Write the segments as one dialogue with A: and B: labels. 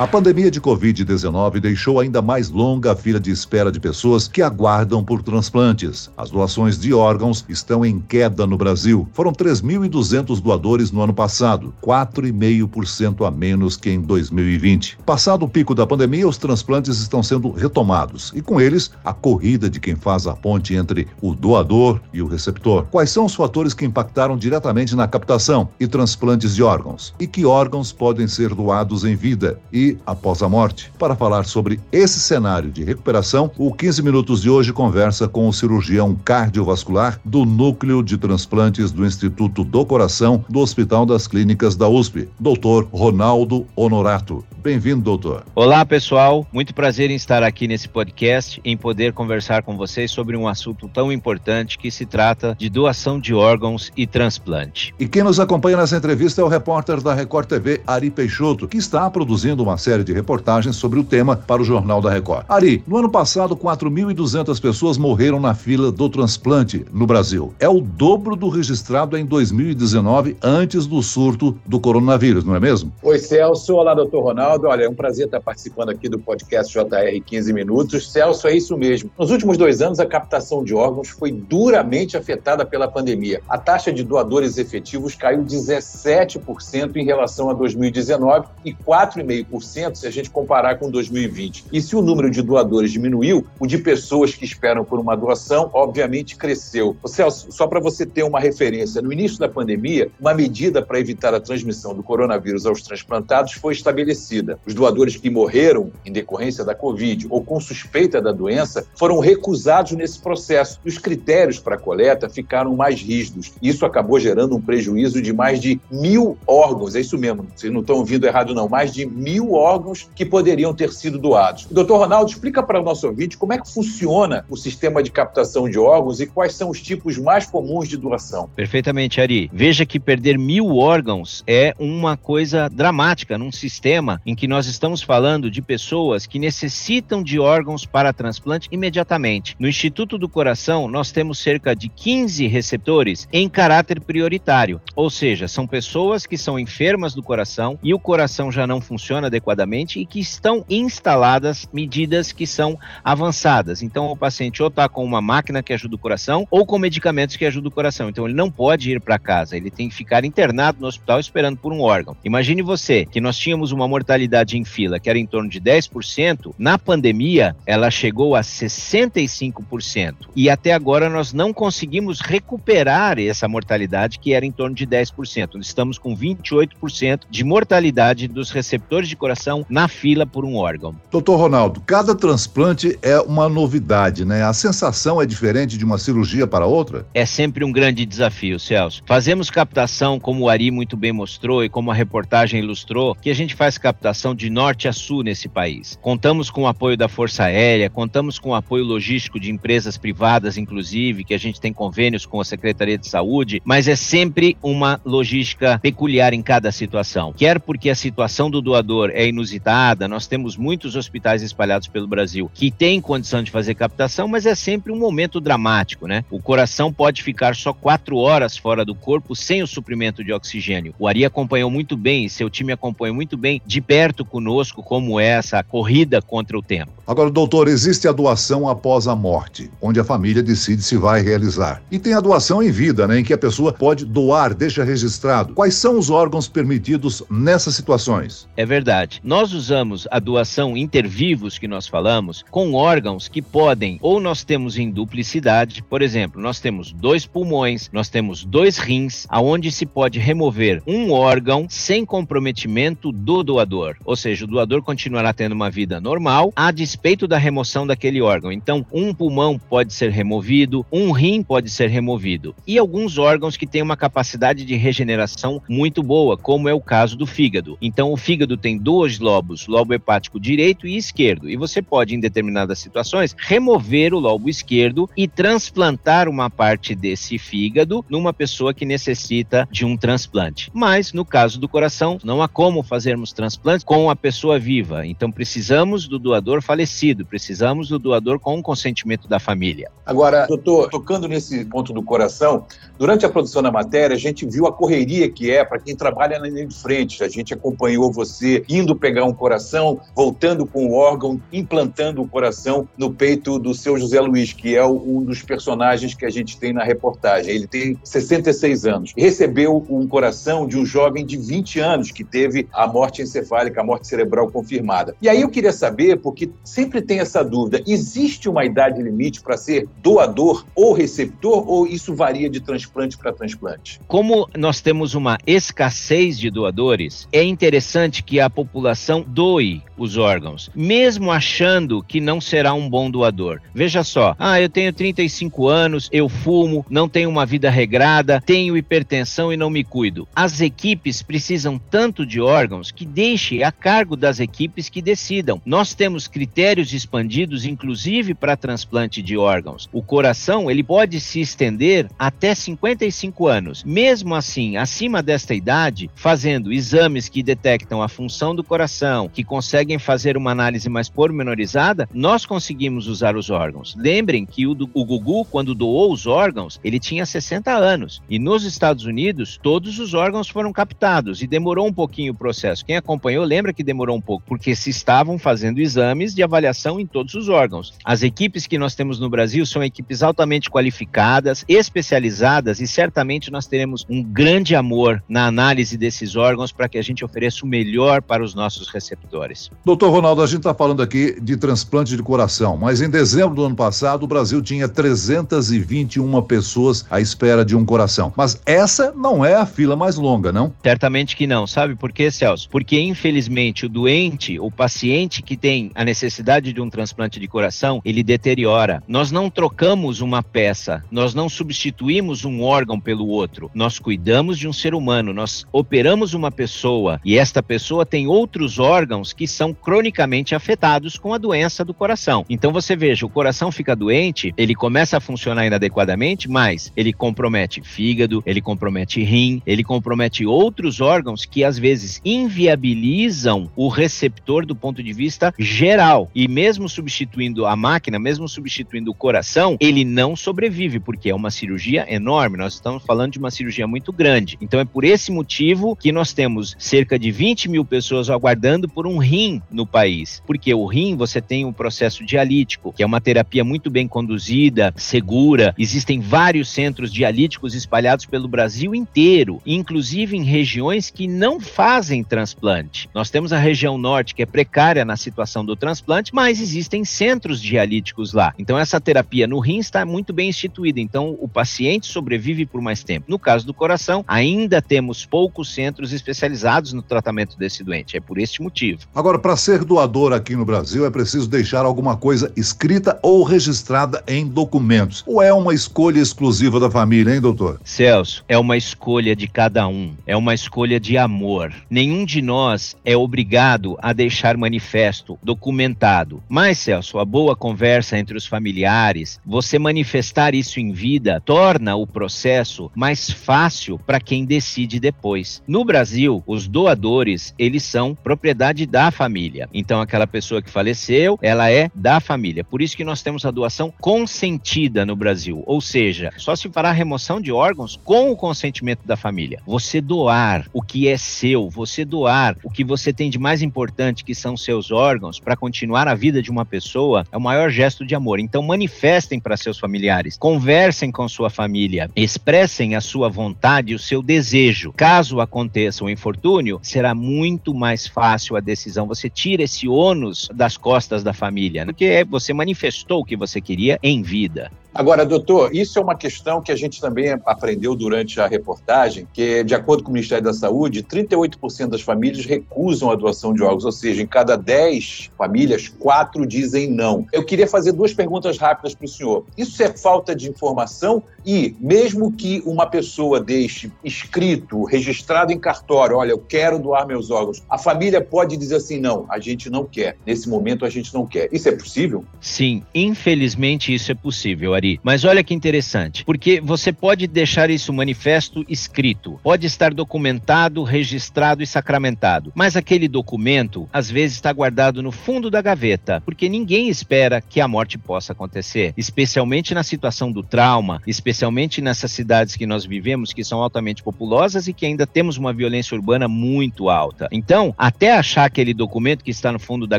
A: A pandemia de Covid-19 deixou ainda mais longa a fila de espera de pessoas que aguardam por transplantes. As doações de órgãos estão em queda no Brasil. Foram 3.200 doadores no ano passado, 4,5% a menos que em 2020. Passado o pico da pandemia, os transplantes estão sendo retomados e, com eles, a corrida de quem faz a ponte entre o doador e o receptor. Quais são os fatores que impactaram diretamente na captação e transplantes de órgãos? E que órgãos podem ser doados em vida? E após a morte. Para falar sobre esse cenário de recuperação, o 15 Minutos de hoje conversa com o cirurgião cardiovascular do Núcleo de Transplantes do Instituto do Coração do Hospital das Clínicas da USP, doutor Ronaldo Honorato. Bem-vindo, doutor.
B: Olá, pessoal. Muito prazer em estar aqui nesse podcast, em poder conversar com vocês sobre um assunto tão importante que se trata de doação de órgãos e transplante.
A: E quem nos acompanha nessa entrevista é o repórter da Record TV, Ari Peixoto, que está produzindo uma série de reportagens sobre o tema para o Jornal da Record. Ari, no ano passado, 4.200 pessoas morreram na fila do transplante no Brasil. É o dobro do registrado em 2019, antes do surto do coronavírus, não é mesmo?
C: Oi, Celso. Olá, doutor Ronaldo. Olha, é um prazer estar participando aqui do podcast JR 15 Minutos. Celso, é isso mesmo. Nos últimos dois anos, a captação de órgãos foi duramente afetada pela pandemia. A taxa de doadores efetivos caiu 17% em relação a 2019 e 4,5% se a gente comparar com 2020. E se o número de doadores diminuiu, o de pessoas que esperam por uma doação, obviamente, cresceu. Ô Celso, só para você ter uma referência, no início da pandemia, uma medida para evitar a transmissão do coronavírus aos transplantados foi estabelecida. Os doadores que morreram em decorrência da Covid ou com suspeita da doença foram recusados nesse processo. Os critérios para coleta ficaram mais rígidos. Isso acabou gerando um prejuízo de mais de mil órgãos. É isso mesmo, vocês não estão ouvindo errado, não. Mais de mil órgãos que poderiam ter sido doados. Doutor Ronaldo, explica para o nosso ouvinte como é que funciona o sistema de captação de órgãos e quais são os tipos mais comuns de doação.
B: Perfeitamente, Ari. Veja que perder mil órgãos é uma coisa dramática num sistema em que nós estamos falando de pessoas que necessitam de órgãos para transplante imediatamente. No Instituto do Coração, nós temos cerca de 15 receptores em caráter prioritário, ou seja, são pessoas que são enfermas do coração e o coração já não funciona adequadamente e que estão instaladas medidas que são avançadas. Então, o paciente ou está com uma máquina que ajuda o coração ou com medicamentos que ajudam o coração. Então, ele não pode ir para casa, ele tem que ficar internado no hospital esperando por um órgão. Imagine você que nós tínhamos uma mortalidade em fila que era em torno de 10%, na pandemia ela chegou a 65%. E até agora nós não conseguimos recuperar essa mortalidade que era em torno de 10%. Estamos com 28% de mortalidade dos receptores de coração na fila por um órgão.
A: Doutor Ronaldo, cada transplante é uma novidade, né? A sensação é diferente de uma cirurgia para outra?
B: É sempre um grande desafio, Celso. Fazemos captação, como o Ari muito bem mostrou e como a reportagem ilustrou, que a gente faz captação de norte a sul nesse país. Contamos com o apoio da Força Aérea, contamos com o apoio logístico de empresas privadas, inclusive, que a gente tem convênios com a Secretaria de Saúde, mas é sempre uma logística peculiar em cada situação. Quer porque a situação do doador é inusitada. Nós temos muitos hospitais espalhados pelo Brasil que têm condição de fazer captação, mas é sempre um momento dramático, né? O coração pode ficar só quatro horas fora do corpo sem o suprimento de oxigênio. O Ari acompanhou muito bem, seu time acompanhou muito bem de perto conosco como é essa corrida contra o tempo.
A: Agora, doutor, existe a doação após a morte, onde a família decide se vai realizar. E tem a doação em vida, né, em que a pessoa pode doar, deixa registrado. Quais são os órgãos permitidos nessas situações?
B: É verdade. Nós usamos a doação intervivos que nós falamos com órgãos que podem, ou nós temos em duplicidade, por exemplo, nós temos dois pulmões, nós temos dois rins, aonde se pode remover um órgão sem comprometimento do doador. Ou seja, o doador continuará tendo uma vida normal a despeito da remoção daquele órgão. Então, um pulmão pode ser removido, um rim pode ser removido. E alguns órgãos que têm uma capacidade de regeneração muito boa, como é o caso do fígado. Então, o fígado tem duas dois lobos, lobo hepático direito e esquerdo. E você pode, em determinadas situações, remover o lobo esquerdo e transplantar uma parte desse fígado numa pessoa que necessita de um transplante. Mas, no caso do coração, não há como fazermos transplante com a pessoa viva. Então, precisamos do doador falecido, precisamos do doador com o consentimento da família.
C: Agora, doutor, tocando nesse ponto do coração, durante a produção da matéria, a gente viu a correria que é para quem trabalha na linha de frente. A gente acompanhou você indo pegar um coração, voltando com o órgão, implantando o coração no peito do seu José Luiz, que é um dos personagens que a gente tem na reportagem. Ele tem 66 anos. Recebeu um coração de um jovem de 20 anos que teve a morte encefálica, a morte cerebral confirmada. E aí eu queria saber, porque sempre tem essa dúvida: existe uma idade limite para ser doador ou receptor, ou isso varia de transplante para transplante?
B: Como nós temos uma escassez de doadores, é interessante que a população doe os órgãos, mesmo achando que não será um bom doador. Veja só, ah, eu tenho 35 anos, eu fumo, não tenho uma vida regrada, tenho hipertensão e não me cuido. As equipes precisam tanto de órgãos que deixe a cargo das equipes que decidam. Nós temos critérios expandidos, inclusive para transplante de órgãos. O coração ele pode se estender até 55 anos. Mesmo assim, acima desta idade, fazendo exames que detectam a função do coração, que conseguem fazer uma análise mais pormenorizada, nós conseguimos usar os órgãos. Lembrem que o, do, o Gugu, quando doou os órgãos, ele tinha 60 anos. E nos Estados Unidos, todos os órgãos foram captados e demorou um pouquinho o processo. Quem acompanhou lembra que demorou um pouco, porque se estavam fazendo exames de avaliação em todos os órgãos. As equipes que nós temos no Brasil são equipes altamente qualificadas, especializadas e certamente nós teremos um grande amor na análise desses órgãos para que a gente ofereça o melhor para os nossos receptores.
A: Doutor Ronaldo, a gente está falando aqui de transplante de coração, mas em dezembro do ano passado o Brasil tinha 321 pessoas à espera de um coração. Mas essa não é a fila mais longa, não?
B: Certamente que não. Sabe por quê, Celso? Porque infelizmente o doente, o paciente que tem a necessidade de um transplante de coração, ele deteriora. Nós não trocamos uma peça, nós não substituímos um órgão pelo outro. Nós cuidamos de um ser humano, nós operamos uma pessoa e esta pessoa tem outros órgãos que são cronicamente afetados com a doença do coração. Então você veja, o coração fica doente, ele começa a funcionar inadequadamente, mas ele compromete fígado, ele compromete rim, ele compromete outros órgãos que às vezes inviabilizam o receptor do ponto de vista geral. E mesmo substituindo a máquina, mesmo substituindo o coração, ele não sobrevive, porque é uma cirurgia enorme. Nós estamos falando de uma cirurgia muito grande. Então é por esse motivo que nós temos cerca de 20 mil pessoas aguardando por um rim no país. Porque o rim você tem um processo dialítico, que é uma terapia muito bem conduzida, segura. Existem vários centros dialíticos espalhados pelo Brasil inteiro, inclusive em regiões que não fazem transplante. Nós temos a região norte que é precária na situação do transplante, mas existem centros dialíticos lá. Então essa terapia no rim está muito bem instituída. Então o paciente sobrevive por mais tempo. No caso do coração, ainda temos poucos centros especializados no tratamento desse doente. É por este motivo.
A: Agora, para ser doador aqui no Brasil, é preciso deixar alguma coisa escrita ou registrada em documentos. Ou é uma escolha exclusiva da família, hein, doutor?
B: Celso, é uma escolha de cada um. É uma escolha de amor. Nenhum de nós é obrigado a deixar manifesto, documentado. Mas, Celso, a boa conversa entre os familiares, você manifestar isso em vida, torna o processo mais fácil para quem decide depois. No Brasil, os doadores, eles são propriedade da família. Então, aquela pessoa que faleceu, ela é da família. Por isso que nós temos a doação consentida no Brasil. Ou seja, só se fará remoção de órgãos com o consentimento da família. Você doar o que é seu, você doar o que você tem de mais importante, que são seus órgãos, para continuar a vida de uma pessoa, é o maior gesto de amor. Então, manifestem para seus familiares, conversem com sua família, expressem a sua vontade, o seu desejo. Caso aconteça um infortúnio, será muito mais fácil a decisão. Você tira esse ônus das costas da família, né? porque você manifestou o que você queria em vida.
C: Agora, doutor, isso é uma questão que a gente também aprendeu durante a reportagem, que, de acordo com o Ministério da Saúde, 38% das famílias recusam a doação de órgãos, ou seja, em cada 10 famílias, 4 dizem não. Eu queria fazer duas perguntas rápidas para o senhor. Isso é falta de informação? E, mesmo que uma pessoa deixe escrito, registrado em cartório, olha, eu quero doar meus órgãos, a família pode dizer assim: não, a gente não quer. Nesse momento, a gente não quer. Isso é possível?
B: Sim, infelizmente isso é possível, Mas olha que interessante, porque você pode deixar isso manifesto escrito, pode estar documentado, registrado e sacramentado, mas aquele documento às vezes está guardado no fundo da gaveta, porque ninguém espera que a morte possa acontecer, especialmente na situação do trauma, especialmente nessas cidades que nós vivemos, que são altamente populosas e que ainda temos uma violência urbana muito alta. Então, até achar aquele documento que está no fundo da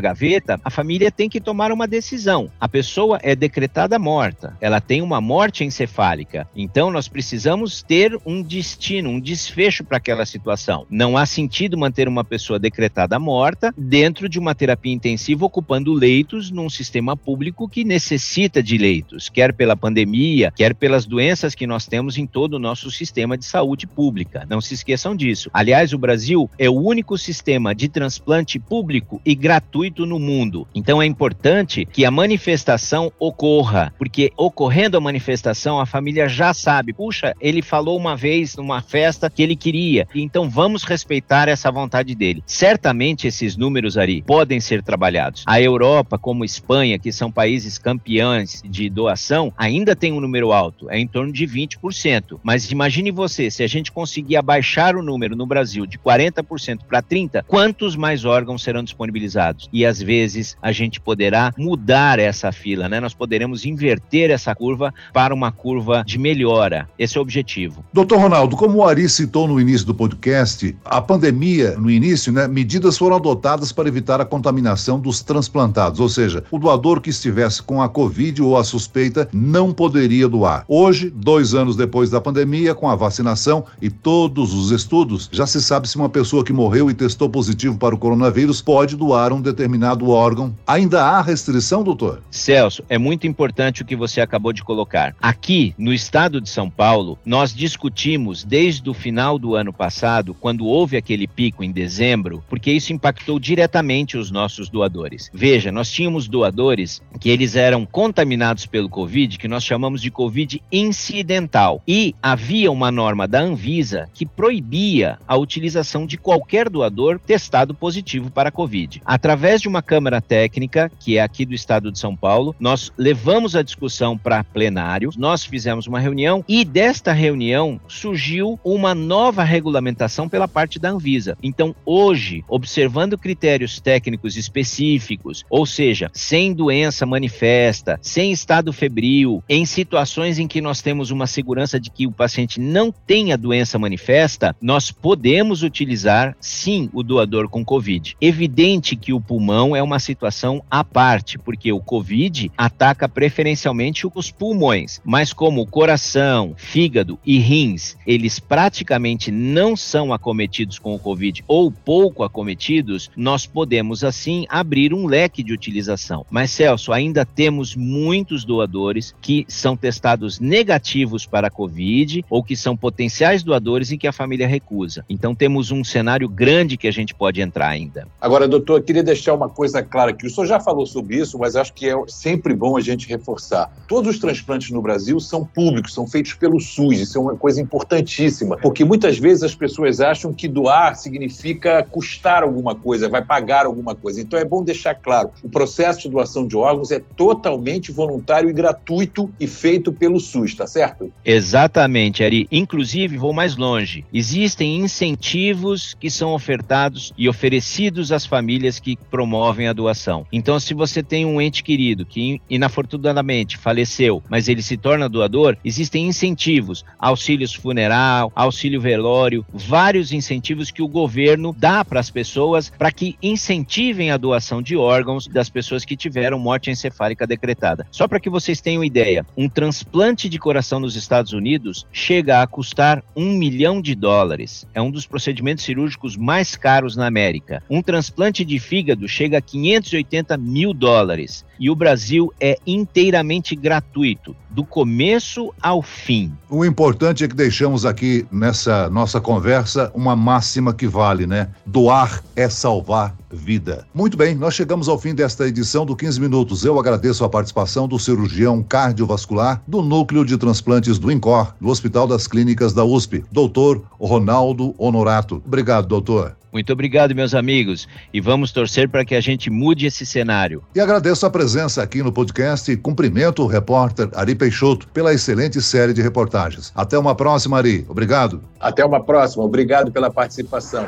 B: gaveta, a família tem que tomar uma decisão. A pessoa é decretada morta, ela tem uma morte encefálica. Então, nós precisamos ter um destino, um desfecho para aquela situação. Não há sentido manter uma pessoa decretada morta dentro de uma terapia intensiva ocupando leitos num sistema público que necessita de leitos, quer pela pandemia, quer pelas doenças que nós temos em todo o nosso sistema de saúde pública. Não se esqueçam disso. Aliás, o Brasil é o único sistema de transplante público e gratuito no mundo. Então é importante que a manifestação ocorra, porque ocorrendo a manifestação, a família já sabe, puxa, ele falou uma vez numa festa que ele queria, então vamos respeitar essa vontade dele. Certamente esses números ali podem ser trabalhados. A Europa, como Espanha, que são países campeões de doação, ainda tem um número alto, é em torno de 20%. Mas imagine você, se a gente conseguir abaixar o número no Brasil de 40% para 30%, quantos mais órgãos serão disponibilizados? E às vezes a gente poderá mudar essa fila, né? Nós poderemos inverter essa curva para uma curva de melhora. Esse é o objetivo.
A: Doutor Ronaldo, como o Ari citou no início do podcast, a pandemia, no início, né, medidas foram adotadas para evitar a contaminação dos transplantados, ou seja, o doador que estivesse com a Covid ou a suspeita não poderia doar. Hoje, dois anos depois da pandemia, com a vacinação e todos os estudos, já se sabe se uma pessoa que morreu e testou positivo para o coronavírus pode doar um determinado órgão. Ainda há restrição, doutor?
B: Celso, é muito importante o que você acabou de colocar. Aqui, no estado de São Paulo, nós discutimos desde o final do ano passado, quando houve aquele pico em dezembro, porque isso impactou diretamente os nossos doadores. Veja, nós tínhamos doadores que eles eram contaminados pelo Covid, que nós chamamos de Covid incidental. E havia uma norma da Anvisa que proibia a utilização de qualquer doador testado positivo para a Covid. Através de uma câmara técnica, que é aqui do estado de São Paulo, nós levamos a discussão para plenário, nós fizemos uma reunião e desta reunião surgiu uma nova regulamentação pela parte da Anvisa. Então, hoje, observando critérios técnicos específicos, ou seja, sem doença manifesta, sem estado febril, em situações em que nós temos uma segurança de que o paciente não tenha doença manifesta, nós podemos utilizar sim o doador com COVID. Evidente que o pulmão é uma situação à parte, porque o COVID ataca preferencialmente os pulmões, mas como o coração, fígado e rins, eles praticamente não são acometidos com o COVID ou pouco acometidos, nós podemos assim abrir um leque de utilização. Mas Celso, ainda temos muitos doadores que são testados negativos para a COVID ou que são potenciais doadores e que a família recusa. Então temos um cenário grande que a gente pode entrar ainda.
C: Agora, doutor, eu queria deixar uma coisa clara aqui. O senhor já falou sobre isso, mas acho que é sempre bom a gente reforçar. Todos os transplantes no Brasil são públicos, são feitos pelo SUS. Isso é uma coisa importantíssima, porque muitas vezes as pessoas acham que doar significa custar alguma coisa, vai pagar alguma coisa. Então é bom deixar claro: o processo de doação de órgãos é totalmente voluntário e gratuito e feito pelo SUS, tá certo?
B: Exatamente, Ari. Inclusive, vou mais longe. Existem incentivos que são ofertados e oferecidos às famílias que promovem a doação. Então, se você tem um ente querido que inafortunadamente faleceu, mas ele se torna doador, existem incentivos, auxílios funeral, auxílio velório, vários incentivos que o governo dá para as pessoas para que incentivem a doação de órgãos das pessoas que tiveram morte encefálica decretada. Só para que vocês tenham ideia, um transplante de coração nos Estados Unidos chega a custar um milhão de dólares. É um dos procedimentos cirúrgicos mais caros na América. Um transplante de fígado chega a 580 mil dólares. E o Brasil é inteiramente gratuito gratuito, do começo ao fim.
A: O importante é que deixamos aqui nessa nossa conversa uma máxima que vale, né? Doar é salvar vida. Muito bem, nós chegamos ao fim desta edição do 15 Minutos. Eu agradeço a participação do cirurgião cardiovascular do Núcleo de Transplantes do INCOR, do Hospital das Clínicas da USP, doutor Ronaldo Honorato. Obrigado, doutor.
B: Muito obrigado, meus amigos, e vamos torcer para que a gente mude esse cenário.
A: E agradeço a presença aqui no podcast e cumprimento o repórter Ari Peixoto pela excelente série de reportagens. Até uma próxima, Ari. Obrigado.
C: Até uma próxima. Obrigado pela participação.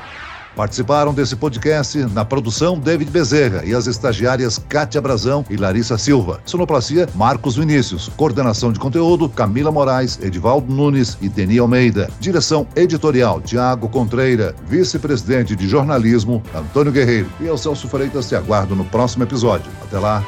A: Participaram desse podcast na produção David Bezerra e as estagiárias Kátia Brazão e Larissa Silva. Sonoplastia Marcos Vinícius. Coordenação de conteúdo Camila Moraes, Edivaldo Nunes e Deni Almeida. Direção editorial Tiago Contreira. Vice-presidente de jornalismo Antônio Guerreiro. E eu, Celso Freitas, te aguardo no próximo episódio. Até lá.